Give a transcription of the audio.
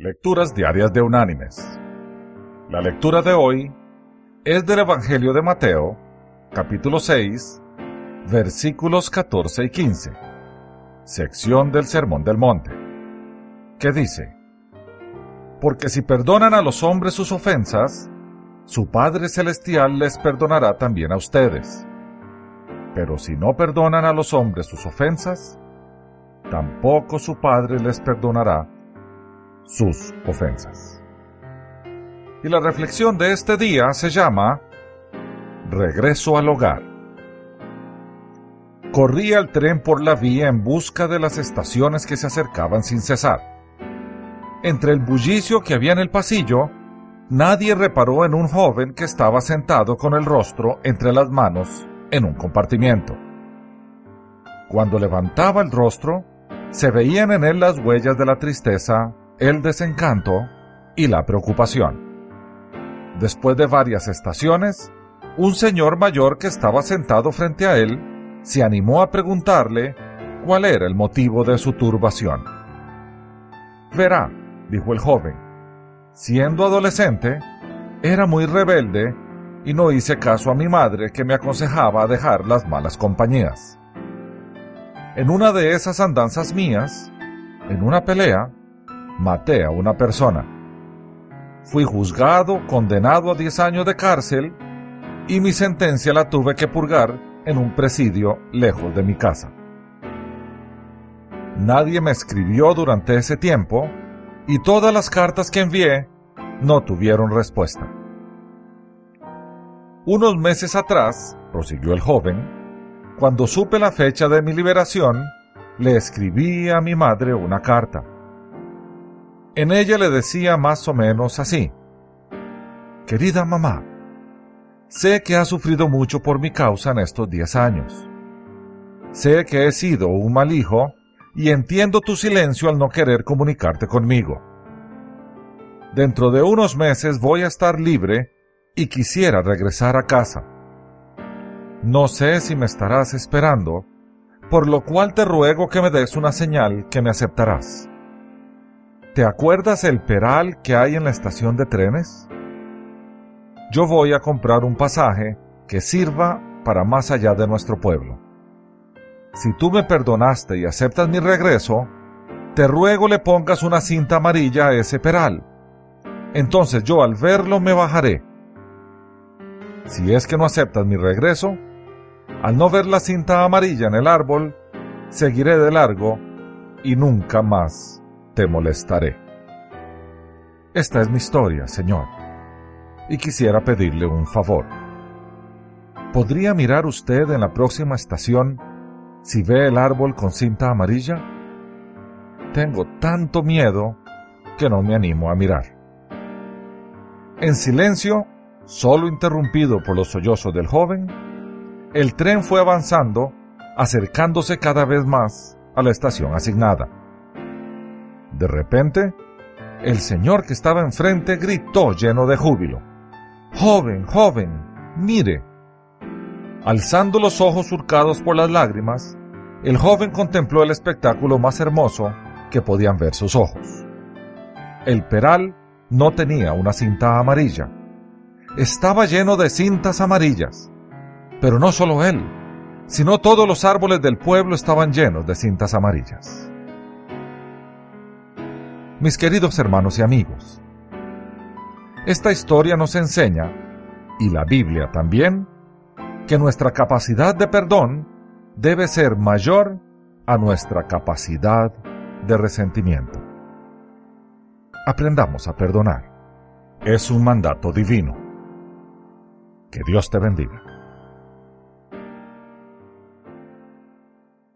Lecturas Diarias de Unánimes. La lectura de hoy es del Evangelio de Mateo, capítulo 6, versículos 14 y 15, sección del Sermón del Monte, que dice, Porque si perdonan a los hombres sus ofensas, su Padre Celestial les perdonará también a ustedes. Pero si no perdonan a los hombres sus ofensas, tampoco su Padre les perdonará sus ofensas. Y la reflexión de este día se llama Regreso al hogar. Corría el tren por la vía en busca de las estaciones que se acercaban sin cesar. Entre el bullicio que había en el pasillo, nadie reparó en un joven que estaba sentado con el rostro entre las manos en un compartimiento. Cuando levantaba el rostro, se veían en él las huellas de la tristeza el desencanto y la preocupación. Después de varias estaciones, un señor mayor que estaba sentado frente a él se animó a preguntarle cuál era el motivo de su turbación. Verá, dijo el joven, siendo adolescente, era muy rebelde y no hice caso a mi madre que me aconsejaba dejar las malas compañías. En una de esas andanzas mías, en una pelea, maté a una persona. Fui juzgado, condenado a 10 años de cárcel y mi sentencia la tuve que purgar en un presidio lejos de mi casa. Nadie me escribió durante ese tiempo y todas las cartas que envié no tuvieron respuesta. Unos meses atrás, prosiguió el joven, cuando supe la fecha de mi liberación, le escribí a mi madre una carta. En ella le decía más o menos así. Querida mamá, sé que has sufrido mucho por mi causa en estos diez años. Sé que he sido un mal hijo y entiendo tu silencio al no querer comunicarte conmigo. Dentro de unos meses voy a estar libre y quisiera regresar a casa. No sé si me estarás esperando, por lo cual te ruego que me des una señal que me aceptarás. ¿Te acuerdas el peral que hay en la estación de trenes? Yo voy a comprar un pasaje que sirva para más allá de nuestro pueblo. Si tú me perdonaste y aceptas mi regreso, te ruego le pongas una cinta amarilla a ese peral. Entonces yo al verlo me bajaré. Si es que no aceptas mi regreso, al no ver la cinta amarilla en el árbol, seguiré de largo y nunca más te molestaré. Esta es mi historia, Señor, y quisiera pedirle un favor. ¿Podría mirar usted en la próxima estación si ve el árbol con cinta amarilla? Tengo tanto miedo que no me animo a mirar. En silencio, solo interrumpido por los sollozos del joven, el tren fue avanzando, acercándose cada vez más a la estación asignada. De repente, el señor que estaba enfrente gritó lleno de júbilo. Joven, joven, mire. Alzando los ojos surcados por las lágrimas, el joven contempló el espectáculo más hermoso que podían ver sus ojos. El peral no tenía una cinta amarilla. Estaba lleno de cintas amarillas. Pero no solo él, sino todos los árboles del pueblo estaban llenos de cintas amarillas mis queridos hermanos y amigos. Esta historia nos enseña, y la Biblia también, que nuestra capacidad de perdón debe ser mayor a nuestra capacidad de resentimiento. Aprendamos a perdonar. Es un mandato divino. Que Dios te bendiga.